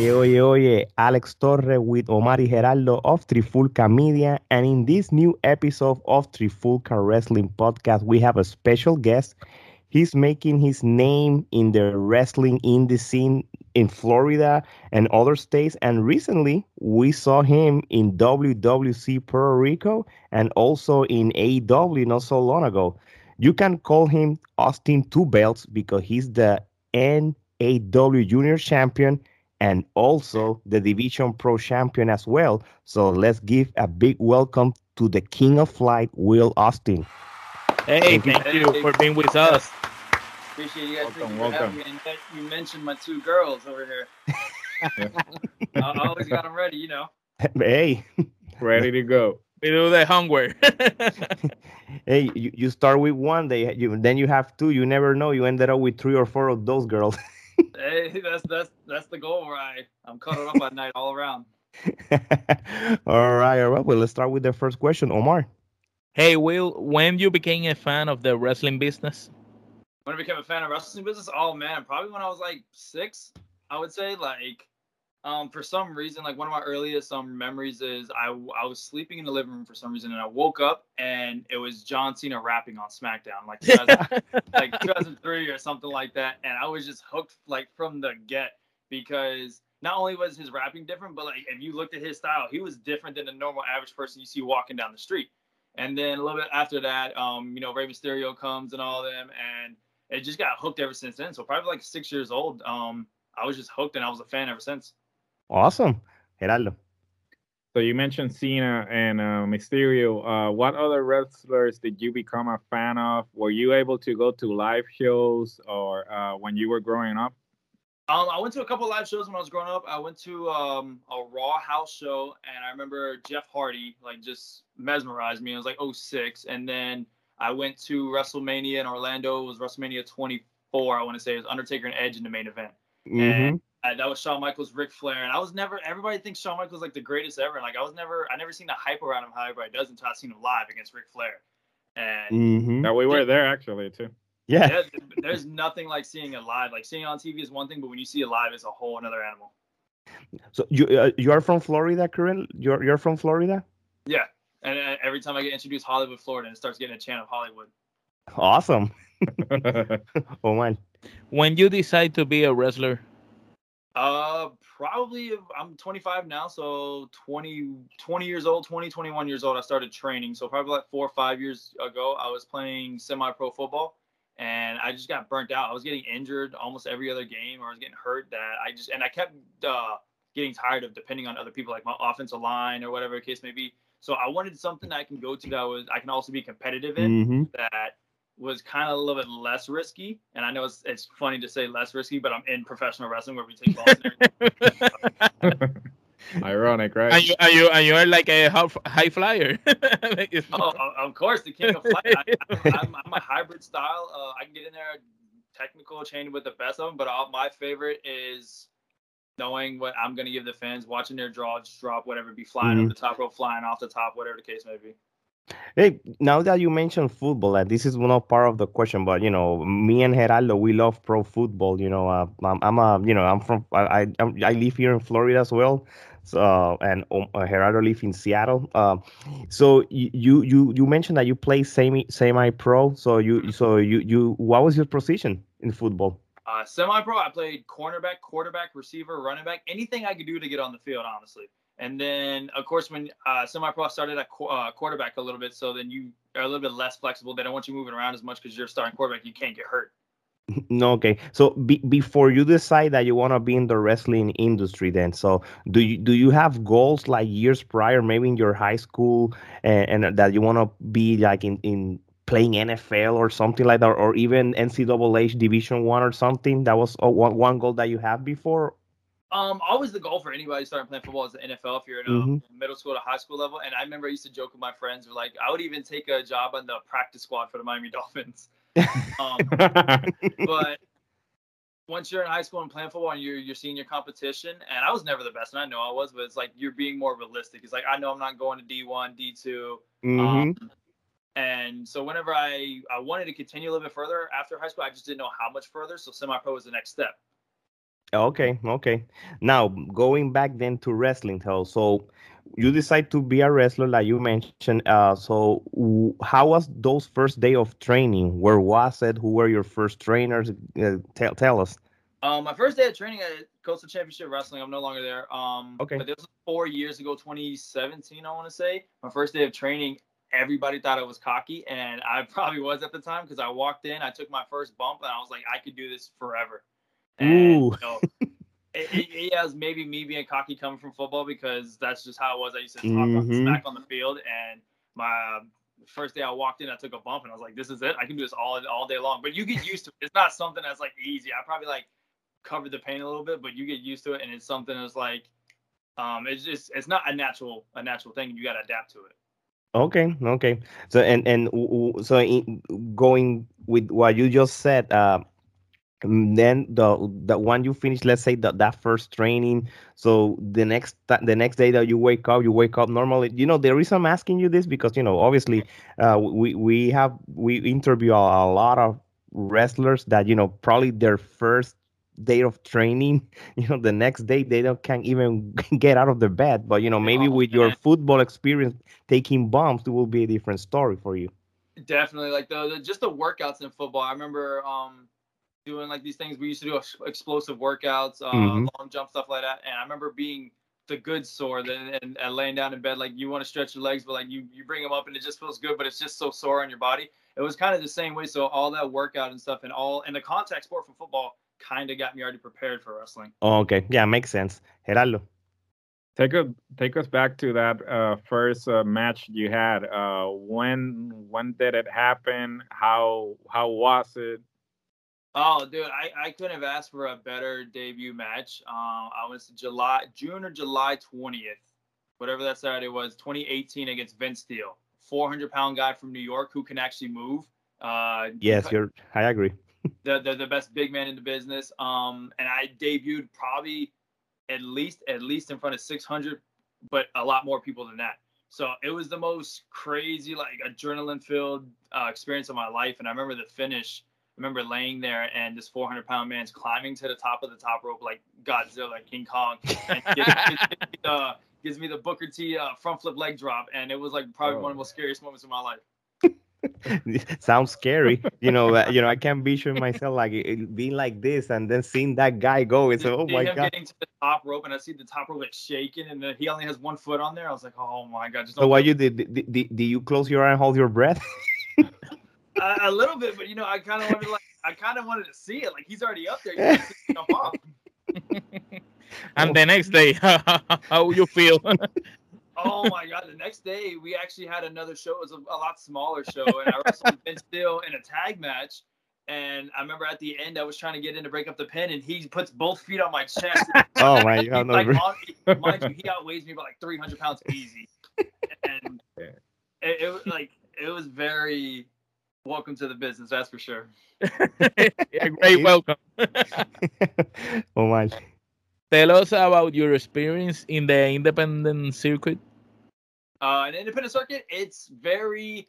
Oye, oye, oye, Alex Torre with Omar y Gerardo of Trifulca Media. And in this new episode of Trifulca Wrestling Podcast, we have a special guest. He's making his name in the wrestling indie scene in Florida and other states. And recently, we saw him in WWC Puerto Rico and also in AEW not so long ago. You can call him Austin Two Belts because he's the NAW Junior Champion and also the Division Pro Champion as well. So let's give a big welcome to the King of Flight, Will Austin. Hey, thank you for being with us. Appreciate you guys. Welcome, Thank you for having welcome. me. And you mentioned my two girls over here. I I always got them ready, you know. Hey, Ready to go. We do the homework. hey, you, you start with one, they you then you have two. You never know. You ended up with three or four of those girls. Hey, that's that's that's the goal. right? I I'm cuddled up at night all around. all right, all right. Well, let's start with the first question, Omar. hey, Will, when you became a fan of the wrestling business? When I became a fan of wrestling business, oh man, probably when I was like six, I would say. Like, um, for some reason, like one of my earliest um memories is I I was sleeping in the living room for some reason, and I woke up and it was John Cena rapping on SmackDown, like 2000 like 2003 or something like that, and I was just hooked like from the get because not only was his rapping different, but like if you looked at his style, he was different than the normal average person you see walking down the street. And then a little bit after that, um, you know, Rey Mysterio comes and all of them, and it just got hooked ever since then. So probably like six years old, um, I was just hooked and I was a fan ever since. Awesome, Gerardo. So you mentioned Cena and uh, Mysterio. Uh, what other wrestlers did you become a fan of? Were you able to go to live shows or uh, when you were growing up? Um, I went to a couple live shows when I was growing up. I went to um, a Raw house show, and I remember Jeff Hardy like just mesmerized me. It was like 06. and then I went to WrestleMania in Orlando. It was WrestleMania 24. I want to say it was Undertaker and Edge in the main event. Mhm. Uh, that was Shawn Michaels, Ric Flair, and I was never. Everybody thinks Shawn Michaels like the greatest ever, and like I was never. I never seen the hype around him how everybody does until I seen him live against Ric Flair. And Mhm. Yeah, we were there actually too. Yeah. yeah, there's nothing like seeing it live. Like seeing it on TV is one thing, but when you see it live, it's a whole another animal. So you uh, you are from Florida, current? You're you're from Florida. Yeah. And uh, every time I get introduced Hollywood, Florida, it starts getting a chant of Hollywood. Awesome. Oh man. When you decide to be a wrestler? Uh, probably I'm 25 now, so 20, 20 years old, 20, 21 years old. I started training. So probably like four or five years ago, I was playing semi-pro football, and I just got burnt out. I was getting injured almost every other game, or I was getting hurt. That I just and I kept uh, getting tired of depending on other people, like my offensive line or whatever the case may be. So I wanted something that I can go to that was I can also be competitive in. hmm that was kind of a little bit less risky. And I know it's, it's funny to say less risky, but I'm in professional wrestling where we take balls and everything. Ironic, right? and you and you and you're like a high flyer. Oh, of course, the king of flight. I, I'm, I'm a hybrid style. Uh, I can get in there technical, chain with the best of them, but all, my favorite is knowing what I'm going to give the fans, watching their draw, just drop whatever, be flying over the top rope, flying off the top, whatever the case may be. Hey, now that you mentioned football, and this is not part of the question, but you know, me and Gerardo, we love pro football. You know, uh, I'm, I'm a, you know, I'm from, I, I, I'm- live here in Florida as well. So, and um, uh, Gerardo live in Seattle. Uh, so you, you, you mentioned that you play semi, semi pro. So you, so you, you, what was your position in football? Uh, semi-pro, I played cornerback, quarterback, receiver, running back, anything I could do to get on the field, honestly. And then, of course, when uh, semi-pro started at qu- uh, quarterback a little bit, so then you are a little bit less flexible. They don't want you moving around as much because you're starting quarterback. You can't get hurt. No, okay. So be, before you decide that you want to be in the wrestling industry, then, so do you do you have goals like years prior, maybe in your high school, and, and that you want to be like in in playing NFL or something like that, or even NCAA Division One or something? That was uh, one one goal that you have before. Um, always the goal for anybody starting playing football is the NFL if you're in a Mhm. middle school to high school level. And I remember I used to joke with my friends, were like, I would even take a job on the practice squad for the Miami Dolphins. Um, but once you're in high school and playing football and you're you're seeing your competition, and I was never the best, and I know I was, but it's like you're being more realistic. It's like I know I'm not going to D1, D2, Mhm. um, and so whenever I I wanted to continue a little bit further after high school, I just didn't know how much further. So semi-pro was the next step. Okay, okay. Now going back then to wrestling, though. So you decide to be a wrestler, like you mentioned. Uh, so w- how was those first day of training? Where was it? Who were your first trainers? Uh, tell tell us. Um, my first day of training at Coastal Championship Wrestling, I'm no longer there. Um, Okay. But this was four years ago, 2017, I want to say. My first day of training, everybody thought I was cocky, and I probably was at the time because I walked in, I took my first bump, and I was like, I could do this forever. And, Ooh. you know, it, it, it has maybe me being cocky coming from football because that's just how it was. I used to talk about Mhm. smack on the field, and my um, first day I walked in, I took a bump, and I was like, "This is it. I can do this all all day long." But you get used to it. It's not something that's like easy. I probably like covered the pain a little bit, but you get used to it, and it's something that's like, um, it's just it's not a natural a natural thing. You got to adapt to it. Okay, okay. So and and so in, going with what you just said, uh, mm, then the the one you finish, let's say that that first training. So the next the next day that you wake up, you wake up normally. You know the reason I'm asking you this because you know obviously, uh, we we have we interview a, a lot of wrestlers that you know probably their first day of training you know the next day they don't can't even get out of their bed but you know maybe Oh, with your football experience taking bumps it will be a different story for you Definitely, like the, the just the workouts in football. I remember um doing like these things. We used to do explosive workouts, uh, Mhm. long jump stuff like that. And I remember being the good sore then and, and laying down in bed like you want to stretch your legs, but like you you bring them up and it just feels good, but it's just so sore on your body. It was kind of the same way. So all that workout and stuff and all and the contact sport from football kind of got me already prepared for wrestling. okay yeah makes sense gerardo Take us take us back to that uh, first uh, match you had. Uh, when when did it happen? How how was it? Oh, dude, I, I couldn't have asked for a better debut match. Um, I was July, June or July 20th, whatever that Saturday was, 2018 against Vince Steele, 400 pound guy from New York who can actually move. Uh, yes you're i agree the, the the best big man in the business. Um, and I debuted probably at least at least in front of 600, but a lot more people than that. So it was the most crazy, like adrenaline filled uh, experience of my life. And I remember the finish. I remember laying there and this 400 pound man's climbing to the top of the top rope like Godzilla, King Kong, and gives, gives me the, gives me the Booker T uh, front flip leg drop, and it was like probably one of the most scariest moments of my life. sounds scary. You know uh, you know i can visualize myself like it, it being like this and then seeing that guy go. It's Just oh my god. getting to the top rope, and I see the top rope like shaking, and then he only has one foot on there. I was like, oh my god, just so don't what you did did, did, did you close your eye and hold your breath it. a, a little bit, but you know, I kind of wanted to, like, I kind of wanted to see it. Like he's already up there, you can't see him jump off. and the next day, how you feel? Oh my god! The next day, we actually had another show. It was a, a lot smaller show, and I wrestled Vince Steele in a tag match. And I remember at the end, I was trying to get in to break up the pin, and he puts both feet on my chest. oh my god like, on- mind you, he outweighs me by like 300 pounds easy. And Yeah. it, it was like it was very welcome to the business, that's for sure. yeah, great welcome. oh my Tell us about your experience in the independent circuit. Uh, an independent circuit, it's very.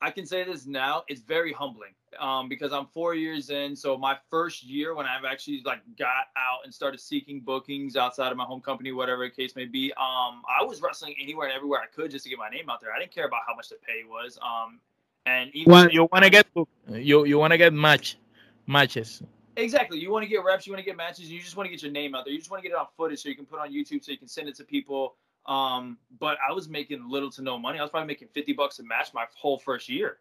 I can say this now. It's very humbling um, because I'm four years in. So my first year, when I've actually like got out and started seeking bookings outside of my home company, whatever the case may be, um, I was wrestling anywhere and everywhere I could just to get my name out there. I didn't care about how much the pay was. Um, and even Well, you want to get you you want to get match matches. Exactly. You want to get reps, you want to get matches, you just want to get your name out there. You just want to get it on footage so you can put it on YouTube so you can send it to people. Um, but I was making little to no money. I was probably making 50 bucks a match my whole first year.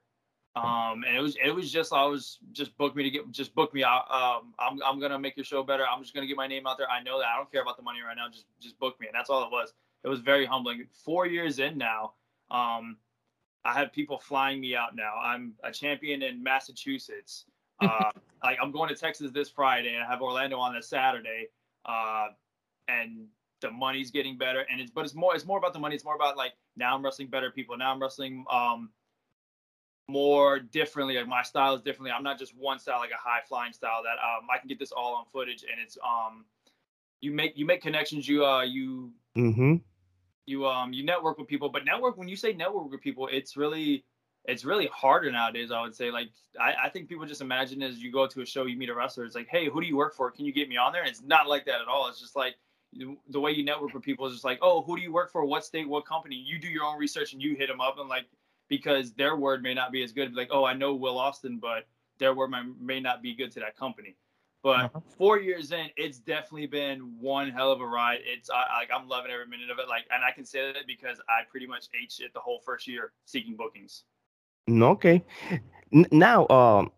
Um, and it was it was just I was just book me to get just book me out. Um, I'm I'm gonna make your show better. I'm just gonna get my name out there. I know that I don't care about the money right now. Just just book me, and that's all it was. It was very humbling. Four years in now, um, I have people flying me out now. I'm a champion in Massachusetts. Uh, like I'm going to Texas this Friday, and I have Orlando on this Saturday. Uh, and the money's getting better, and it's but it's more it's more about the money. It's more about like now I'm wrestling better people. Now I'm wrestling um more differently. Like my style is differently. I'm not just one style, like a high flying style. That um I can get this all on footage, and it's um you make you make connections. You uh you mm-hmm you um you network with people but network when you say network with people it's really it's really harder nowadays. I would say, like, I, I think people just imagine as you go to a show, you meet a wrestler, it's like, hey, who do you work for? Can you get me on there? And it's not like that at all. It's just like the way you network with people is just like, oh, who do you work for? What state? What company? You do your own research and you hit them up and like because their word may not be as good. Like, oh, I know Will Austin, but their word may, may not be good to that company. But uh-huh. four years in, it's definitely been one hell of a ride. It's I, like I'm loving every minute of it. Like, and I can say that because I pretty much ate shit the whole first year seeking bookings. Okay. Now, um,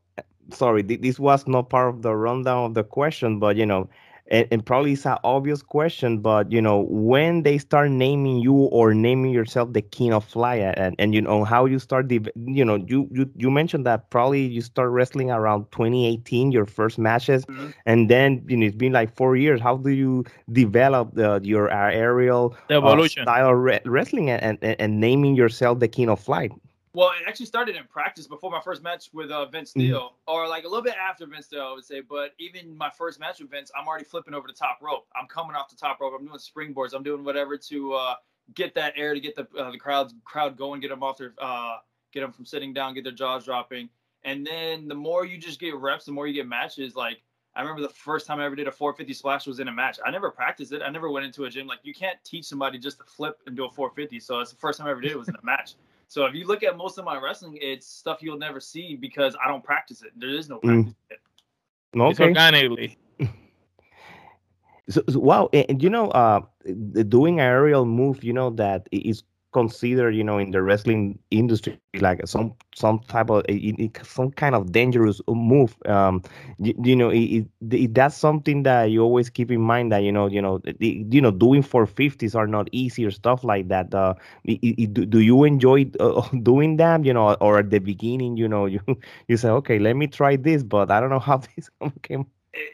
sorry, this was not part of the rundown of the question, but you know, and, and, probably it's an obvious question, but you know, when they start naming you or naming yourself the king of fly, and, and you know how you start the, you know, you you you mentioned that probably you start wrestling around 2018, your first matches, mm-hmm. and then you know it's been like four years. How do you develop the, your aerial uh, style re- wrestling and, and and naming yourself the king of flight? Well, it actually started in practice before my first match with uh, Vince mm-hmm. Steele, mm-hmm. or like a little bit after Vince Steele, I would say. But even my first match with Vince, I'm already flipping over the top rope. I'm coming off the top rope. I'm doing springboards. I'm doing whatever to uh, get that air to get the uh, the crowd crowd going, get them off their uh, get them from sitting down, get their jaws dropping. And then the more you just get reps, the more you get matches. Like I remember the first time I ever did a 450 splash was in a match. I never practiced it. I never went into a gym. Like you can't teach somebody just to flip and do a 450. So it's the first time I ever did it was in a match. So if you look at most of my wrestling, it's stuff you'll never see because I don't practice it. There is no practice. Mm. Okay. It's organically. so, so, wow, and you know, uh, doing aerial move, you know that is considered, you know, in the wrestling industry, like some some type of some kind of dangerous move. Um, you, you know, it, it, that's something that you always keep in mind that you know, you know, you know, doing 450s are not easy or stuff like that. Uh, do, do you enjoy uh, doing them? You know, or at the beginning, you know, you you say, okay, let me try this, but I don't know how this came.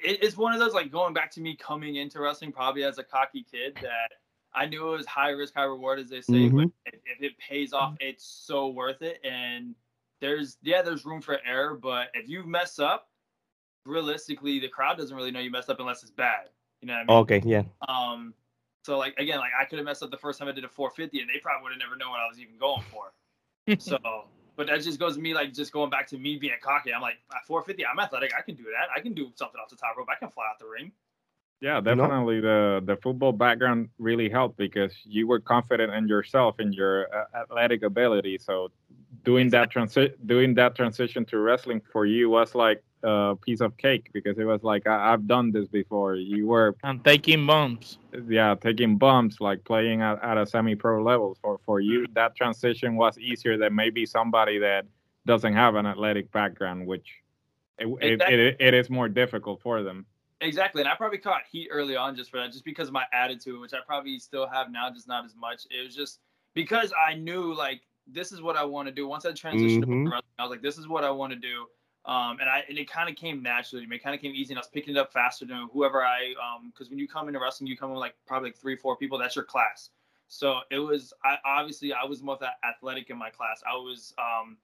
It's one of those like going back to me coming into wrestling probably as a cocky kid that I knew it was high risk, high reward, as they say. Mm-hmm. But if, if, it pays off, it's so worth it. And there's yeah, there's room for error, but if you mess up, realistically, the crowd doesn't really know you messed up unless it's bad. You know what I mean? Okay, yeah. Um, so like again, like I could have messed up the first time I did a 450, and they probably would have never known what I was even going for. so, but that just goes to me like just going back to me being cocky. I'm like at 450, I'm athletic. I can do that. I can do something off the top rope. I can fly out the ring. Yeah, definitely. You know? The the football background really helped because you were confident in yourself and your uh, athletic ability. So doing that transi- doing that transition to wrestling for you was like a piece of cake because it was like I- have done this before. You were and taking bumps. Yeah, taking bumps, like playing at, at a semi-pro level. For for you, that transition was easier than maybe somebody that doesn't have an athletic background, which it, it, it, it is more difficult for them. Exactly, and I probably caught heat early on just for that, just because of my attitude, which I probably still have now, just not as much. It was just because I knew like this is what I want to do. Once I transitioned mm-hmm. to wrestling, I was like, this is what I want to do. Um, and I and it kind of came naturally to me. It kind of came easy, and I was picking it up faster than whoever I um because when you come into wrestling, you come in like probably like three, four people. That's your class. So it was I obviously I was most athletic in my class. I was um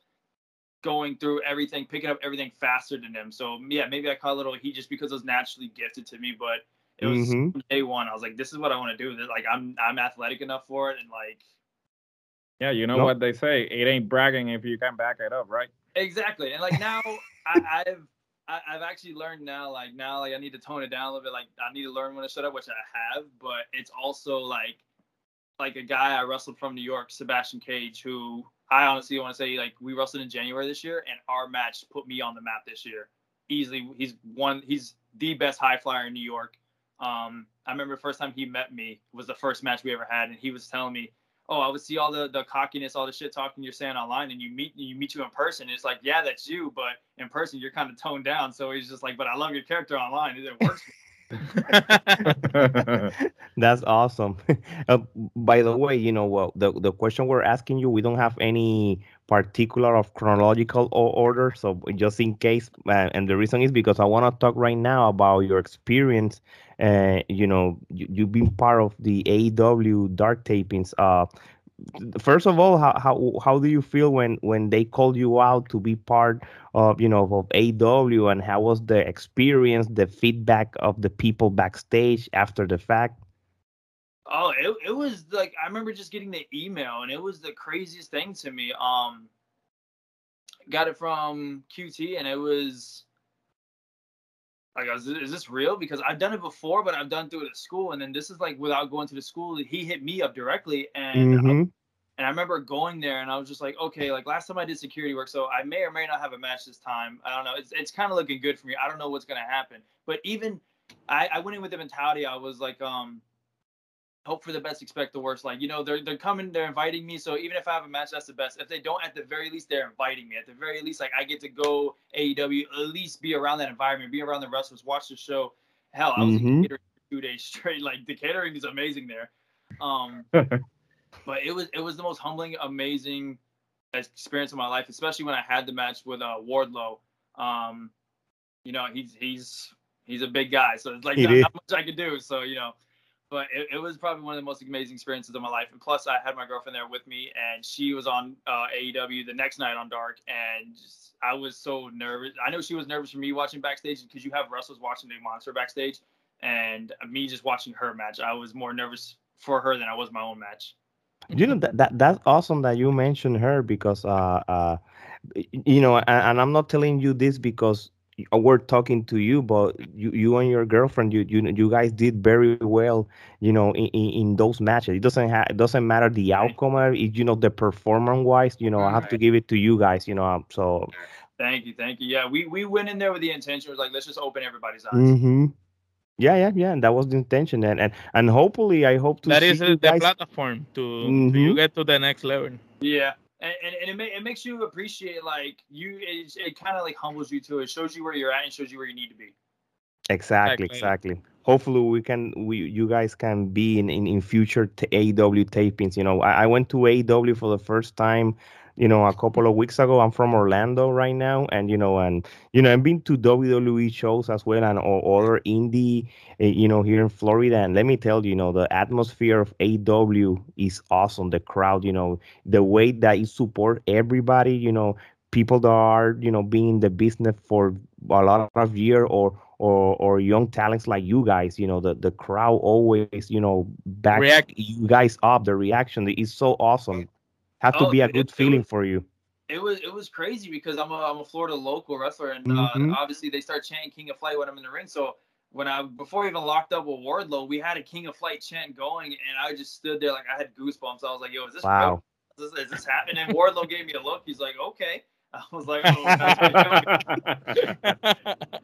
going through everything, picking up everything faster than him. So yeah, maybe I caught a little heat just because it was naturally gifted to me, but it was mm-hmm. day one. I was like, this is what I want to do. Like I'm I'm athletic enough for it, and like. Yeah, you know nope. what they say. It ain't bragging if you can back it up, right? Exactly, and like now I, I've I, have actually learned now, like now, like I need to tone it down a little bit. Like I need to learn when to shut up, which I have. But it's also like, like a guy I wrestled from New York, Sebastian Cage, who I honestly want to say like we wrestled in January this year, and our match put me on the map this year. Easily, he's one. He's the best high flyer in New York. Um, I remember the first time he met me was the first match we ever had, and he was telling me, "Oh, I would see all the the cockiness, all the shit talking you're saying online, and you meet you meet you in person. It's like, yeah, that's you, but in person you're kind of toned down. So he's just like, but I love your character online. It works." That's awesome. Uh, by the way, you know what the the question we're asking you, we don't have any particular of chronological order. So just in case, uh, and the reason is because I want to talk right now about your experience. Uh, you know, you, you've been part of the AEW dark tapings. Uh, first of all, how, how how do you feel when when they called you out to be part of you know of AEW, and how was the experience, the feedback of the people backstage after the fact? Oh, it, it was like I remember just getting the email, and it was the craziest thing to me. Um, got it from QT, and it was like, is this, is this real? Because I've done it before, but I've done through it at school, and then this is like without going to the school. He hit me up directly, and hmm and I remember going there, and I was just like, okay, like last time I did security work, so I may or may not have a match this time. I don't know. It's it's kind of looking good for me. I don't know what's gonna happen, but even I, I went in with the mentality. I was like, um, hope for the best, expect the worst. Like, you know, they're they're coming, they're inviting me. So even if I have a match, that's the best. If they don't, at the very least, they're inviting me. At the very least, like I get to go AEW, at least be around that environment, be around the wrestlers, watch the show. Hell, I was Mhm. in catering for two days straight. Like the catering is amazing there. Um, but it was it was the most humbling, amazing experience of my life, especially when I had the match with uh, Wardlow. Um, you know, he's he's he's a big guy, so it's like not, not much I could do. So you know, but it, it was probably one of the most amazing experiences of my life. And plus, I had my girlfriend there with me, and she was on uh, AEW the next night on Dark, and I was so nervous. I know she was nervous for me watching backstage because you have wrestlers watching the monster backstage, and me just watching her match. I was more nervous for her than I was my own match. you know that, that that's awesome that you mentioned her because uh uh you know and, and i'm not telling you this because we're talking to you but you you and your girlfriend you you you guys did very well you know in, in, in those matches it doesn't have it doesn't matter the outcome it, you know the performance wise you know i have to give it to you guys you know um, so Thank you, thank you. Yeah, we we went in there with the intention was like let's just open everybody's eyes. hmm yeah yeah yeah and that was the intention and and, and hopefully i hope to That see is the guys platform to, to Mhm. you get to the next level. Yeah, and and, and it, ma- it makes you appreciate like you it, it kind of like humbles you too. It shows you where you're at and shows you where you need to be. Exactly, Exactly. exactly. Hopefully, we can, we, you guys can be in in, in future t- AEW tapings. You know, I, I went to AEW for the first time, you know, a couple of weeks ago. I'm from Orlando right now, and you know, and you know, I've been to WWE shows as well and o- other indie, uh, you know, here in Florida. And let me tell you, you know, the atmosphere of AEW is awesome. The crowd, you know, the way that it support everybody, you know, people that are, you know, being in the business for a lot of year or or or young talents like you guys you know the the crowd always you know backs React. you guys up the reaction is so awesome have to Oh, be a good feeling was- for you It was it was crazy because I'm a I'm a Florida local wrestler and Mhm. uh, obviously they start chanting King of Flight when I'm in the ring. So when I before I even locked up with Wardlow, we had a King of Flight chant going, and I just stood there like I had goosebumps. I was like, "Yo, is this wow real? Is this, is this happening?" And Wardlow gave me a look. He's like, "Okay." I was like, "Oh, that's pretty dope."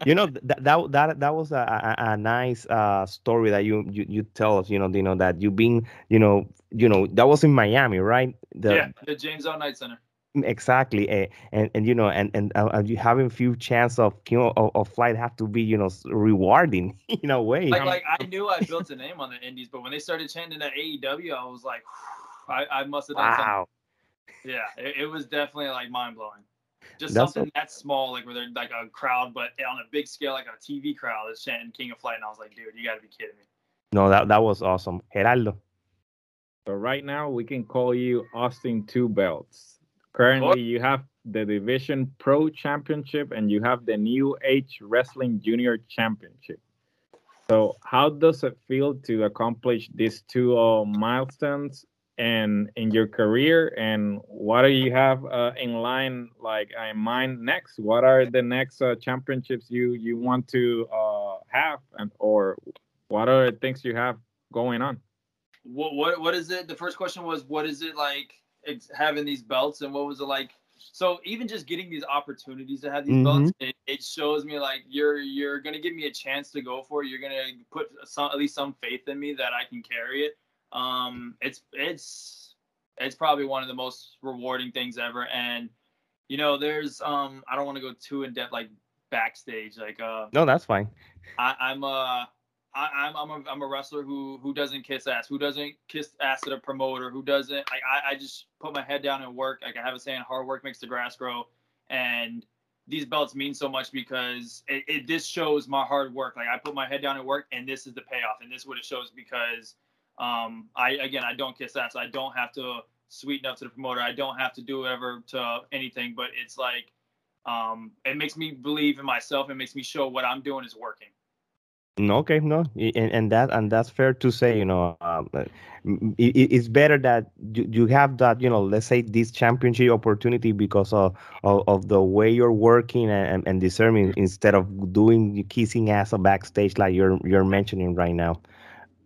you know th- that that that was a, a, a nice uh story that you, you you tell us you know you know that you been you know you know that was in miami right the yeah, the James L. Knight Center. exactly eh, and and you know and and uh, uh, you having few chance of you know of, of flight have to be you know rewarding in a way Like, like I knew I built a name on the Indies, but when they started chanting at AEW, I was like, I, I must have done something. wow Yeah, it, it was definitely like mind blowing. Just That's something that small, like where they're like a crowd, but on a big scale, like a TV crowd is chanting King of Flight, and I was like, dude, you got to be kidding me. no that that was awesome gerardo So right now we can call you Austin Two Belts. Currently you have the Division Pro Championship and you have the New Age Wrestling Junior Championship. So how does it feel to accomplish these two uh, milestones and in your career and what do you have uh, in line like in mind next what are the next uh, championships you you want to uh, have and or what are the things you have going on What what what is it? The first question was, what is it like ex- having these belts, and what was it like? So even just getting these opportunities to have these Mhm. belts, it, it shows me like you're you're gonna give me a chance to go for it. You're gonna put some at least some faith in me that I can carry it. Um, it's it's it's probably one of the most rewarding things ever. And you know, there's um, I don't want to go too in depth like backstage. Like uh, no that's fine I, I'm a I, I'm I'm a I'm a wrestler who who doesn't kiss ass, who doesn't kiss ass at a promoter, who doesn't like I, I just put my head down and work. Like I have a saying, hard work makes the grass grow, and these belts mean so much because it, it this shows my hard work. Like I put my head down and work, and this is the payoff, and this is what it shows because um I again I don't kiss ass. I don't have to sweeten up to the promoter. I don't have to do whatever to anything, but it's like um it makes me believe in myself. It makes me show what I'm doing is working. No, okay, no, and, and that and that's fair to say. You know, um, it, it's better that you, you have that. You know, let's say this championship opportunity because of of, of the way you're working and, and discerning instead of doing kissing ass backstage like you're you're mentioning right now.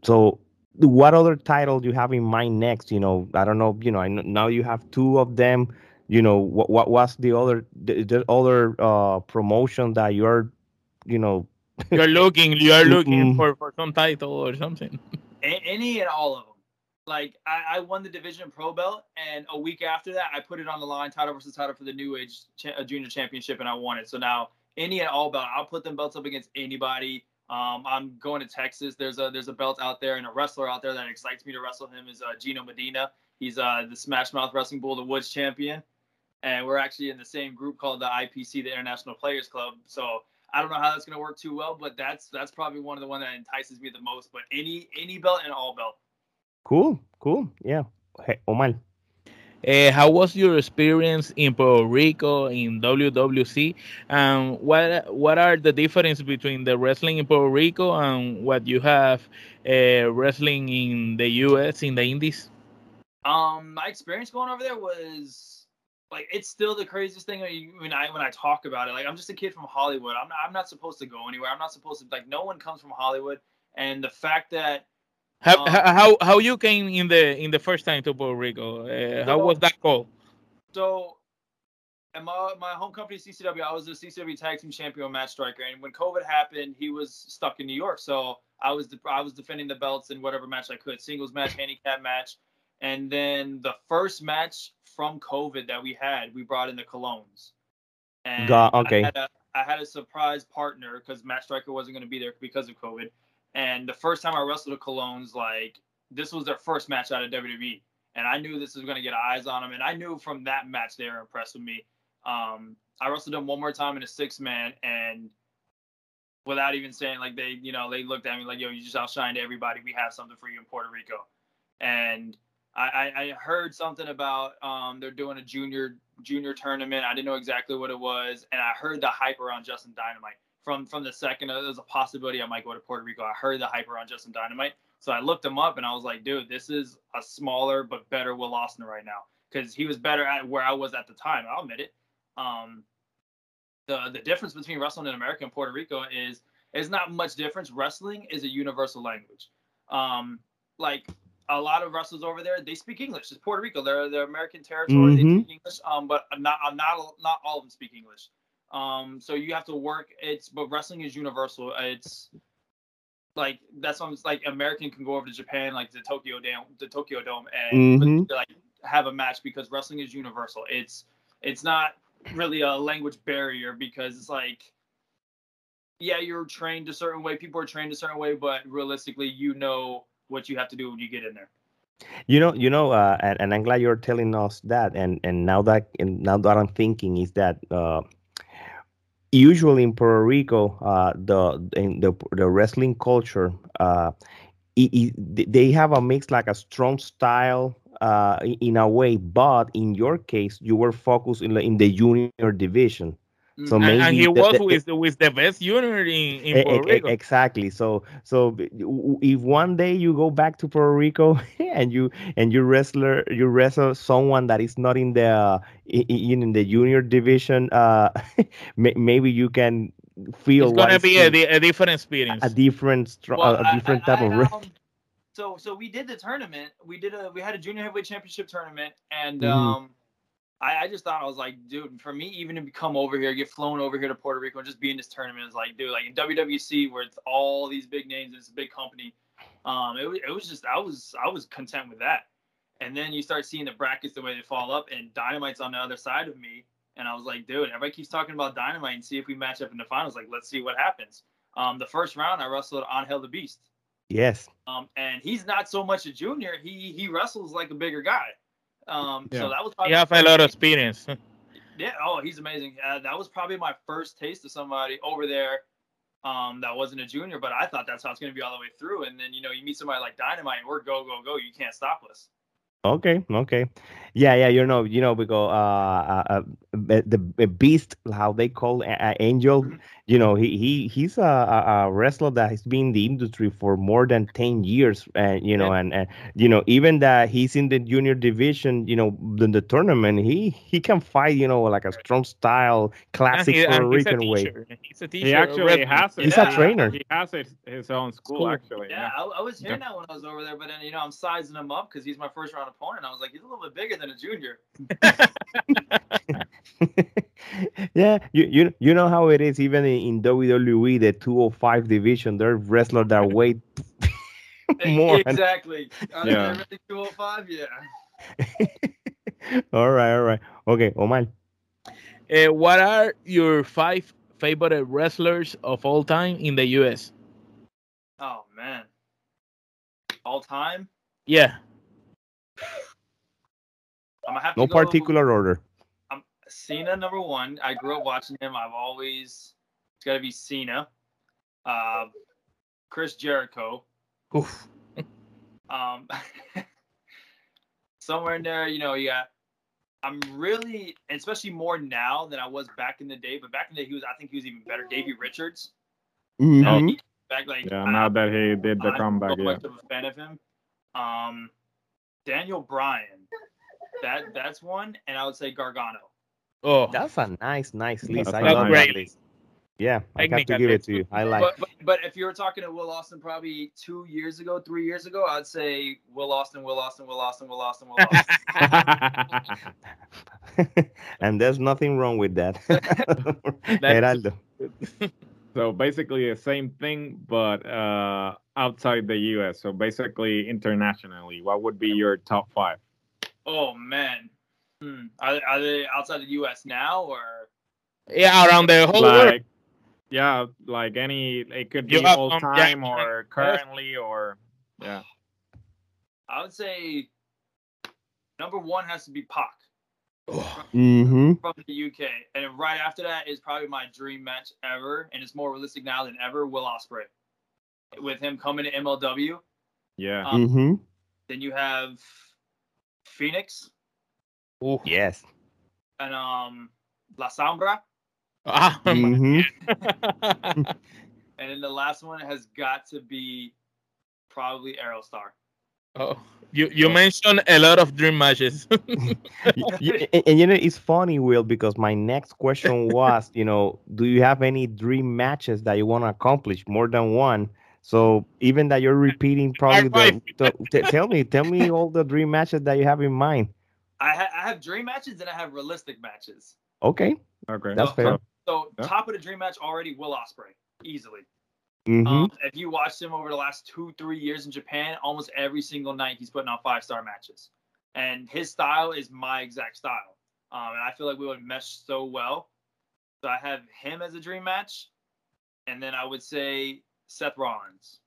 So, what other title do you have in mind next? You know, I don't know. You know, I know, now you have two of them. You know, what what was the other the, the other uh, promotion that you're, you know you're looking, you're looking for, for some title or something. Any and all of them. Like I, I won the division pro belt, and a week after that, I put it on the line, title versus title for the new age cha- uh, junior championship, and I won it. So now any and all belt, I'll put them belts up against anybody. Um, I'm going to Texas. There's a there's a belt out there and a wrestler out there that excites me to wrestle him is uh, Gino Medina. He's uh, the Smash Mouth Wrestling Bull, of the Woods champion, and we're actually in the same group called the IPC, the International Players Club. So I don't know how that's going to work too well, but that's that's probably one of the one that entices me the most. But any any belt and all belt. Cool, cool, yeah. Hey, Omar. Uh, how was your experience in Puerto Rico in WWC? Um, what what are the difference between the wrestling in Puerto Rico and what you have uh, wrestling in the U.S. in the Indies? Um, my experience going over there was like it's still the craziest thing when I when I talk about it. Like I'm just a kid from Hollywood. I'm not I'm not supposed to go anywhere. I'm not supposed to like no one comes from Hollywood. And the fact that how um, how how you came in the in the first time to Puerto Rico? Uh, how was that call? So, at my my home company CCW, I was the CCW Tag Team Champion Matt Striker. And when COVID happened, he was stuck in New York. So I was I was defending the belts in whatever match I could, singles match, handicap match. And then the first match from COVID that we had, we brought in the Colóns. And God, okay. I had, a, I had a surprise partner because Matt Striker wasn't going to be there because of COVID. And the first time I wrestled the Colóns, like this was their first match out of WWE, and I knew this was going to get eyes on them. And I knew from that match they were impressed with me. Um, I wrestled them one more time in a six man, and without even saying like they, you know, they looked at me like, "Yo, you just outshined everybody. We have something for you in Puerto Rico." And I, I heard something about um, they're doing a junior junior tournament. I didn't know exactly what it was, and I heard the hype around Justin Dynamite from from the second. Uh, there's a possibility I might go to Puerto Rico. I heard the hype around Justin Dynamite, so I looked him up and I was like, dude, this is a smaller but better Will Austin right now because he was better at where I was at the time. I'll admit it. Um, the the difference between wrestling in America and Puerto Rico is is not much difference. Wrestling is a universal language. Um, like a lot of wrestlers over there they speak English. It's Puerto Rico. They're the American territory. Mm-hmm. They speak English. Um, but not not not all of them speak English. Um, so you have to work. It's but wrestling is universal. It's like that's what like American can go over to Japan, like the Tokyo Dome, the Tokyo Dome, and mm-hmm. like have a match because wrestling is universal. It's it's not really a language barrier because it's like yeah, you're trained a certain way, people are trained a certain way, but realistically, you know what you have to do when you get in there. You know, you know, uh, and, and I'm glad you're telling us that. And and now that and now that I'm thinking is that uh, usually in Puerto Rico, uh, the in the the wrestling culture, uh, it, it, they have a mix like a strong style uh, in a way, but in your case, you were focused in the, in the junior division. So maybe and, he the, was the, with the, with the best unit in, in Puerto Rico. Exactly. So so if one day you go back to Puerto Rico and you and you wrestler you wrestle someone that is not in the uh, in, in the junior division, uh, maybe you can feel. It's gonna be a, a, different experience. A, different well, a, different I, type I, of. Um, so so we did the tournament. We did a we had a junior heavyweight championship tournament and. Mm-hmm. um I, I just thought I was like, dude, for me, even to come over here, get flown over here to Puerto Rico, and just be in this tournament is like, dude, like in WWC where it's all these big names, it's a big company. Um, it, it was just I was I was content with that. And then you start seeing the brackets the way they fall up, and Dynamite's on the other side of me, and I was like, dude, everybody keeps talking about Dynamite and see if we match up in the finals. Like, let's see what happens. Um, the first round, I wrestled Angel the Beast. Yes. Um, and he's not so much a junior. He he wrestles like a bigger guy. Um, yeah. so that was probably you have a lot of experience. yeah. Oh, he's amazing. Uh, that was probably my first taste of somebody over there. Um, that wasn't a junior, but I thought that's how it's going to be all the way through. And then you know you meet somebody like Dynamite, and we're go go go. You can't stop us. Okay, okay, yeah, yeah. You know, you know, because uh, uh, uh the, the beast, how they call uh, Angel, Mhm. You know, he he he's a, a, a wrestler that has been in the industry for more than ten years, and you know, and, and you know, even that he's in the junior division, you know, in the tournament, he he can fight, you know, like a strong style, classic and he- Puerto and he's a Rican way. He's a teacher. He actually wrestling. has. it. He's a trainer. He has his, his own school, School. actually. Yeah, Yeah. I, I was hearing that when I was over there, but then you know I'm sizing him up because he's my first round opponent. I was like, he's a little bit bigger than a junior. yeah, you, you you know how it is even in, in WWE the 205 division there are wrestlers that weigh more exactly. Are Yeah. they 205? Yeah. all right all right okay Omar Uh, what are your five favorite wrestlers of all time in the US? Oh man. All time. Yeah. I'm gonna to no go particular order Cena number one. I grew up watching him. I've always it's got to be Cena. Uh, Chris Jericho. Oof. Um, somewhere in there, you know, you got. I'm really, especially more now than I was back in the day. But back in the day, he was. I think he was even better. Davey Richards. Mhm. he- Back like Yeah, I- now that he did the I'm comeback, so yeah. much of a fan of him. Um, Daniel Bryan. That that's one, and I would say Gargano. Oh, that's a nice nice list That's love great that list. list yeah I have to give it to you I like But, but but if you were talking to Will Austin probably two years ago, three years ago, I'd say Will Austin, Will Austin, Will Austin, Will Austin, Will Austin. and there's nothing wrong with that Gerardo so basically the same thing, but uh, outside the U.S. So basically internationally, what would be your top five? oh man, hmm. are, are they outside the U.S. now or? yeah, around the whole world. Like, yeah, like any, it could be have, all um, time yeah, or currently or yeah. I would say number one has to be Pac hmm from the UK, and right after that is probably my dream match ever, and it's more realistic now than ever. Will Ospreay, with him coming to MLW. Yeah. Um, hmm Then you have Fénix Ooh. yes and um La Sombra, Ah, hmm and then the last one has got to be probably Aerostar. oh. You you mentioned a lot of dream matches. Y- y- and, and, you know it's funny will because my next question was you know do you have any dream matches that you want to accomplish more than one so even that you're repeating probably the, the t- tell me tell me all the dream matches that you have in mind I, ha- I have dream matches and I have realistic matches. okay Okay. That's So- fair. So Yeah. top of the dream match already Will Ospreay easily. hmm Um, if you watched him over the last two, three years in Japan, almost every single night he's putting on five star matches. And his style is my exact style. Um, and I feel like we would mesh so well. So I have him as a dream match. And then I would say Seth Rollins.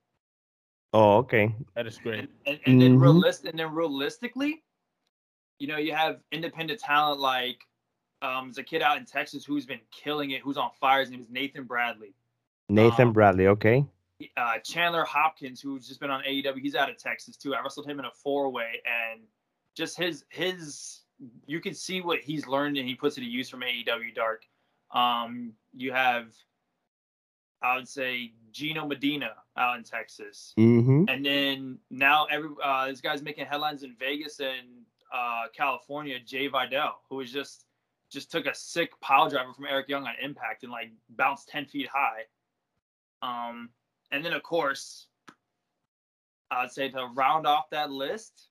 oh okay that is great. And, and, and then Mhm. realist and then realistically, you know, you have independent talent like um, there's a kid out in Texas who's been killing it, who's on fire. His name is Nathan Bradley. nathan Um, bradley okay uh, Chandler Hopkins, who's just been on AEW, he's out of Texas too. I wrestled him in a four way, and just his his you can see what he's learned and he puts it to use from AEW Dark. Um, you have, I would say, Gino Medina out in Texas, hmm and then now every uh, this guy's making headlines in Vegas and uh, California. Jay Vidal, who was just just took a sick pile driver from Eric Young on Impact and like bounced ten feet high. Um, and then of course, I'd say to round off that list,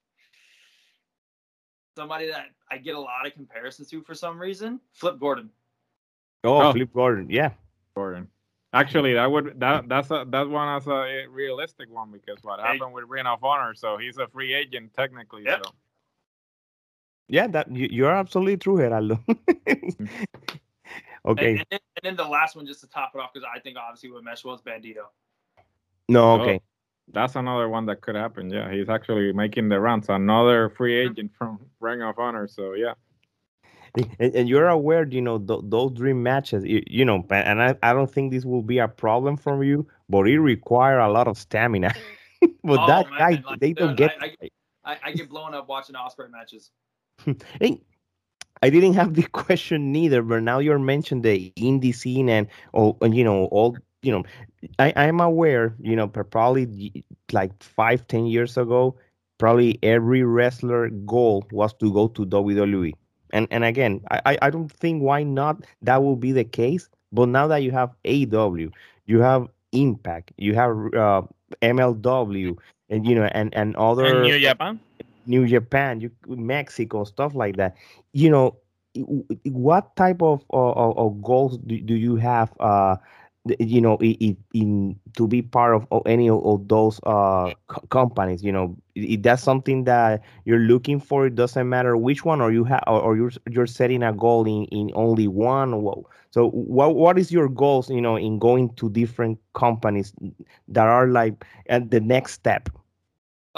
somebody that I get a lot of comparisons to for some reason, Flip Gordon. oh, Oh. flip gordon yeah Gordon. Actually, that would that that's a that one as a realistic one because what Hey. happened with Ring of Honor, so he's a free agent technically. Yep. So yeah that you, you're absolutely true gerardo okay And, and, then, and then the last one, just to top it off, because I think obviously what mesh well was Bandito. no Oh. okay that's another one that could happen. Yeah, he's actually making the rounds. Another free mm-hmm. agent from Ring of Honor. So yeah. and, and you're aware you know th- those dream matches you, you know and I, I don't think this will be a problem for you but it require a lot of stamina but Oh, that man, guy like, they don't dude, get I- I I, I get blown up watching Ospreay matches. hey, I didn't have the question neither, but now you're mentioning the indie scene and all, and you know all you know. I I'm aware, you know, probably like five ten years ago, probably every wrestler goal was to go to WWE. And and again, I I don't think why not that will be the case. But now that you have AEW, you have Impact, you have uh, MLW, and you know, and and other And New Japan. New Japan, you, Mexico, stuff like that. You know, what type of of, goals do, do you have? Uh, you know, in, in to be part of, any of, those uh co- companies. You know, if that's something that you're looking for, it doesn't matter which one, or you have, or, or you're you're setting a goal in in only one. So, what what is your goals? You know, in going to different companies that are like at the next step.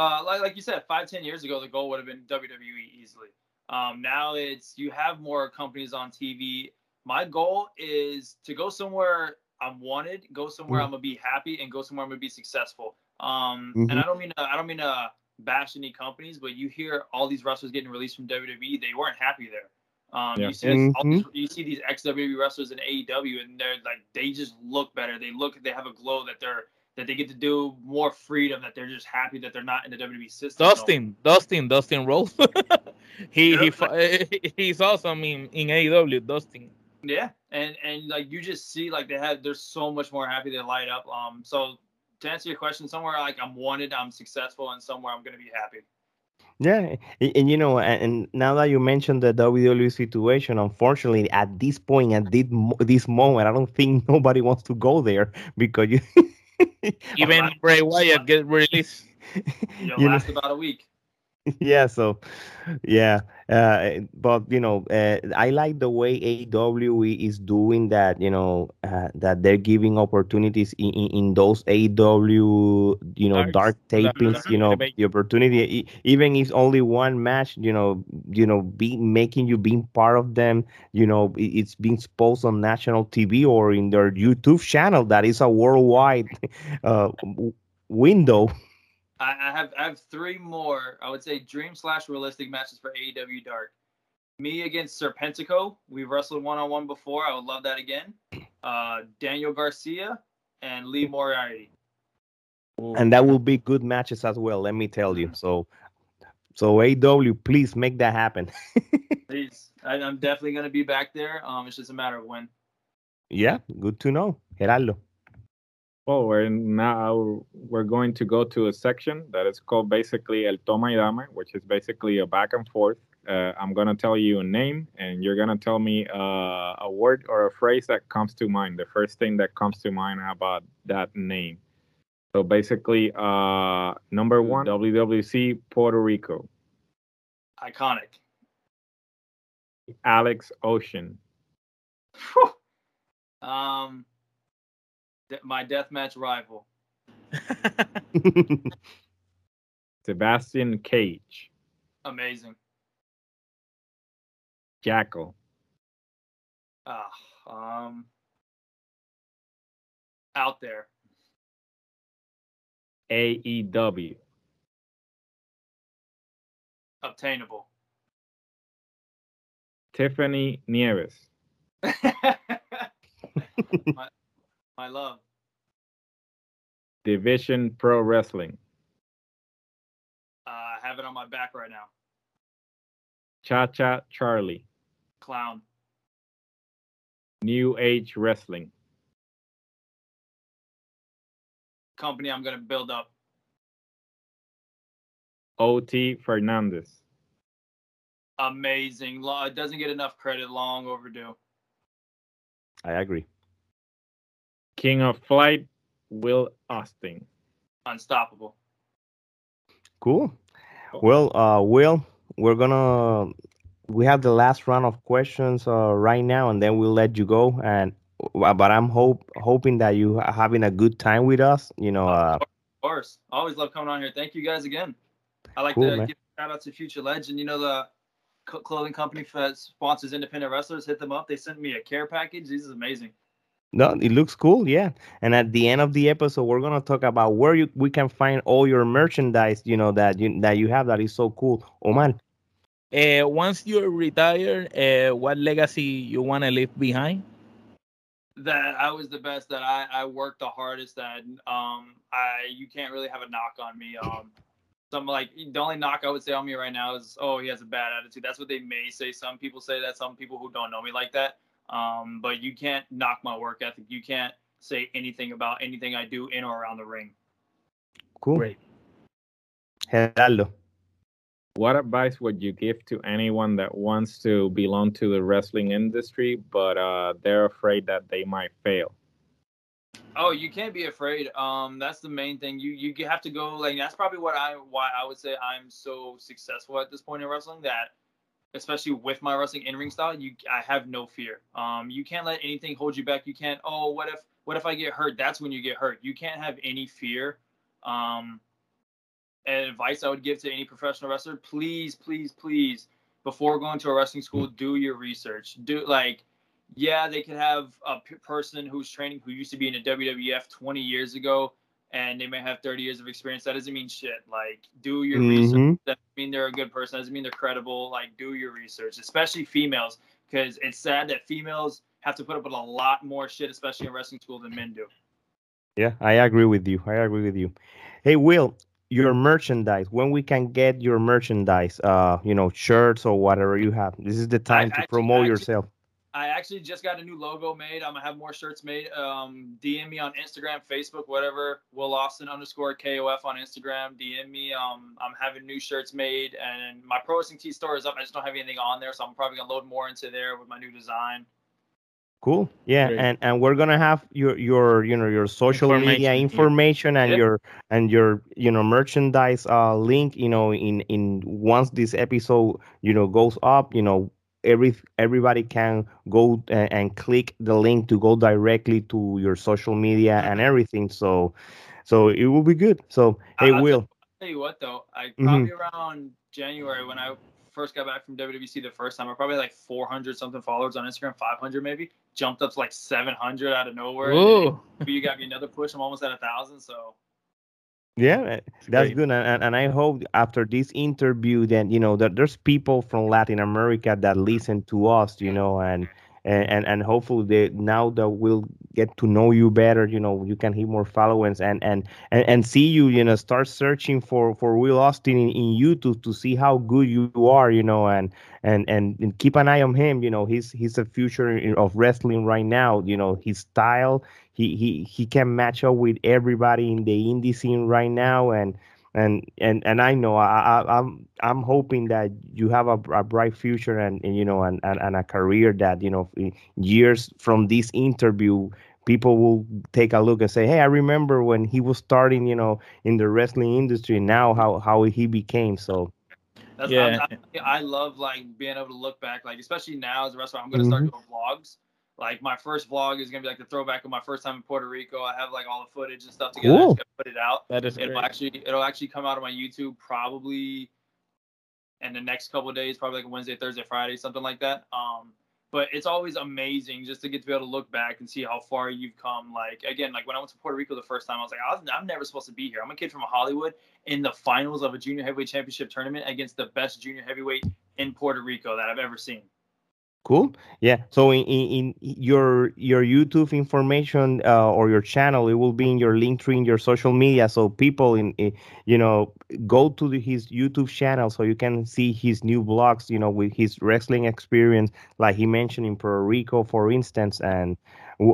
Uh, like, like you said, five, ten years ago, the goal would have been WWE easily. Um, now it's you have more companies on TV. My goal is to go somewhere I'm wanted, go somewhere mm-hmm. I'm gonna be happy, and go somewhere I'm gonna be successful. Um, mm-hmm. and I don't mean to, I don't mean to bash any companies, but you hear all these wrestlers getting released from WWE, they weren't happy there. Um, yeah. you see mm-hmm. these, you see these ex WWE wrestlers in AEW, and they're like they just look better. They look, they have a glow that they're that they get to do more freedom, that they're just happy that they're not in the WWE system. Dustin, no. Dustin, Dustin Rhodes. he he like, he's awesome in in AEW. Dustin. Yeah, and and like you just see like they have they're so much more happy they light up. Um, so to answer your question, somewhere like I'm wanted, I'm successful, and somewhere I'm gonna be happy. Yeah, and, and, you know, and now that you mentioned the WWE situation, unfortunately, at this point, at this, this moment, I don't think nobody wants to go there because you even Bray Wyatt get released. You know, last know, about a week. Yeah, so yeah, uh, but you know, uh, I like the way AEW is doing that. You know, uh, that they're giving opportunities in, in, in those AEW, you know, dark, dark tapings. You know, the opportunity, even if only one match. You know, you know, be making you being part of them. You know, it's being exposed on national TV or in their YouTube channel. That is a worldwide uh, window. I, I have I have three more. I would say dream slash realistic matches for AEW Dark. Me against Serpentico. We've wrestled one on one before. I would love that again. Uh, Daniel Garcia and Lee Moriarty. And that will be good matches as well. Let me tell you. So, so AEW, please make that happen. please, I, am definitely gonna be back there. Um, it's just a matter of when. Yeah, good to know, Gerardo. Well, we're now we're going to go to a section that is called basically el toma y dame, which is basically a back and forth. Uh, I'm gonna tell you a name, and you're gonna tell me uh, a word or a phrase that comes to mind. The first thing that comes to mind about that name. So basically, uh, number one, WWC Puerto Rico. Iconic. Alex Ocean. um, my deathmatch rival. Sebastian Cage. Amazing. Jackal. Ah, uh, um, out there. AEW. Obtainable. Tiffany Nieves. my, my love. Division Pro Wrestling. Uh, I have it on my back right now. Cha Cha Charlie. Clown. New Age Wrestling. Company I'm going to build up. OT Fernandez. Amazing. It doesn't get enough credit. Long overdue. I agree. King of Flight, Will Austin. Unstoppable. Cool. Well, uh, Will, we're gonna we have the last round of questions uh, right now, and then we'll let you go. And uh, but I'm hope hoping that you are having a good time with us. You know, uh, of course, always love coming on here. Thank you guys again. I like cool, to man. give shout out to Future Legend. You know the clothing company that sponsors independent wrestlers. Hit them up. They sent me a care package. This is amazing. No, it looks cool, yeah. And at the end of the episode, we're gonna talk about where you we can find all your merchandise, you know, that you that you have that is so cool. Omar. Uh, once you're retired, uh, what legacy you wanna leave behind? That I was the best. That I I worked the hardest. That um I you can't really have a knock on me. Um, some like the only knock I would say on me right now is oh he has a bad attitude. That's what they may say. Some people say that. Some people who don't know me like that. Um, but you can't knock my work ethic. You can't say anything about anything I do in or around the ring. Cool. Great. Gerardo. What advice would you give to anyone that wants to belong to the wrestling industry, but uh, they're afraid that they might fail? Oh, you can't be afraid. Um, that's the main thing. You you have to go like that's probably what I why I would say I'm so successful at this point in wrestling that especially with my wrestling in ring style, you I have no fear. Um, you can't let anything hold you back. You can't. Oh, what if what if I get hurt? That's when you get hurt. You can't have any fear. Um, and advice I would give to any professional wrestler: please, please, please, before going to a wrestling school, do your research. Do like, yeah, they could have a p- person who's training who used to be in the WWF 20 years ago and they may have 30 years of experience. That doesn't mean shit. Like, do your Mhm. research. That doesn't mean they're a good person. That doesn't mean they're credible. Like, do your research, especially females, because it's sad that females have to put up with a lot more shit, especially in wrestling school, than men do. Yeah, I agree with you. I agree with you. Hey, Will, your merchandise. When we can get your merchandise, uh, you know, shirts or whatever you have. This is the time to actually- promote actually- yourself. I actually just got a new logo made. I'm gonna have more shirts made. Um, DM me on Instagram, Facebook, whatever. Will Austin underscore KOF on Instagram. DM me. Um, I'm having new shirts made, and my Pro Wrestling Tee store is up. I just don't have anything on there, so I'm probably gonna load more into there with my new design. Cool. Yeah, Great. and and we're gonna have your your you know your social media Information, yeah. and Yeah. your and your you know merchandise uh link you know in in once this episode you know goes up you know every everybody can go and, and click the link to go directly to your social media and everything so so it will be good so I- hey I'll will tell you what though, I Mhm. probably around January when I first got back from WWC the first time, I probably had like 400 something followers on Instagram, 500 maybe. Jumped up to like 700 out of nowhere. and then Whoa. You got me another push. I'm almost at a thousand. So Yeah, uh, that's great. good, and, and I hope after this interview, that you know that there's people from Latin America that listen to us, you know, and and and, and hopefully they now that we'll get to know you better, you know, you can hit more followers and and and, and see you, you know, start searching for for Will Austin in, in YouTube to see how good you are, you know, and and and, and keep an eye on him, you know, he's he's the future of wrestling right now, you know, his style he he he can match up with everybody in the indie scene right now and and and and I know I, I I'm I'm hoping that you have a, a bright future and, and you know and, and and a career that you know years from this interview people will take a look and say hey I remember when he was starting you know in the wrestling industry now how how he became so that's Yeah. I, I, I love like being able to look back, like especially now as a wrestler, I'm gonna start Mhm. doing vlogs. Like my first vlog is gonna be like the throwback of my first time in Puerto Rico. I have like all the footage and stuff together. I Cool. just gotta put it out. That is It'll great. actually it'll actually come out on my YouTube probably in the next couple of days, probably like Wednesday, Thursday, Friday, something like that. Um, but it's always amazing just to get to be able to look back and see how far you've come. Like again, like when I went to Puerto Rico the first time, I was like, I was, I'm never supposed to be here. I'm a kid from Hollywood in the finals of a junior heavyweight championship tournament against the best junior heavyweight in Puerto Rico that I've ever seen. Cool. Yeah. So in, in, in your your YouTube information uh, or your channel, it will be in your link tree in your social media. So people in, in you know go to the, his YouTube channel so you can see his new vlogs. You know with his wrestling experience, like he mentioned in Puerto Rico, for instance. And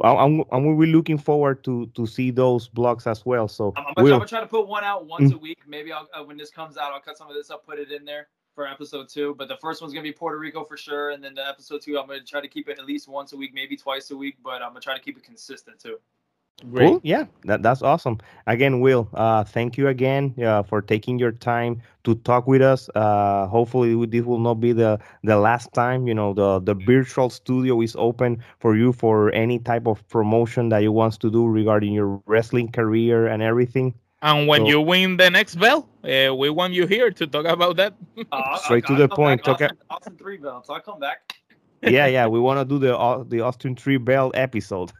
I'm I'm really looking forward to to see those vlogs as well. So I'm, I'm, gonna, I'm gonna try to put one out once a week. Maybe I'll uh, when this comes out, I'll cut some of this up, put it in there for episode two. But the first one's gonna be Puerto Rico for sure, and then the episode two, I'm gonna try to keep it at least once a week, maybe twice a week. But I'm gonna try to keep it consistent too. Great. Cool. Yeah, that, that's awesome. Again, Will, uh, thank you again uh, for taking your time to talk with us. Uh, hopefully, we- this will not be the, the last time. You know, the, the virtual studio is open for you for any type of promotion that you want to do regarding your wrestling career and everything. And when So- you win the next belt, uh, we want you here to talk about that. Uh, I'll- Straight to I'll the point, Back. okay. Austin, Austin three belts. I'll come back. yeah, yeah, we want to do the Au- the Austin Three Bell episode.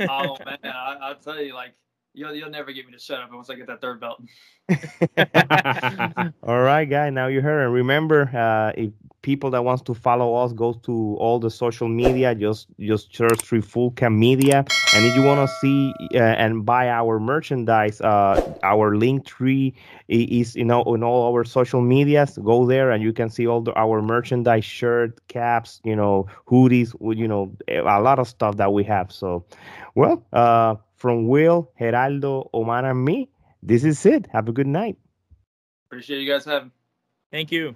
oh man, I, I'll tell you, like you'll you'll never get me to shut up once I get that third belt. all right, guy. Now you heard. And remember, uh, if people that wants to follow us go to all the social media, just just search Trifulca Media. And if you want to see uh, and buy our merchandise, uh, our link tree is you know on all our social medias. Go there and you can see all the, our merchandise, shirt, caps, you know, hoodies, you know, a lot of stuff that we have. So, well, uh, from Will, Gerardo, Omar, and me, this is it. Have a good night. Appreciate you guys having. Thank you.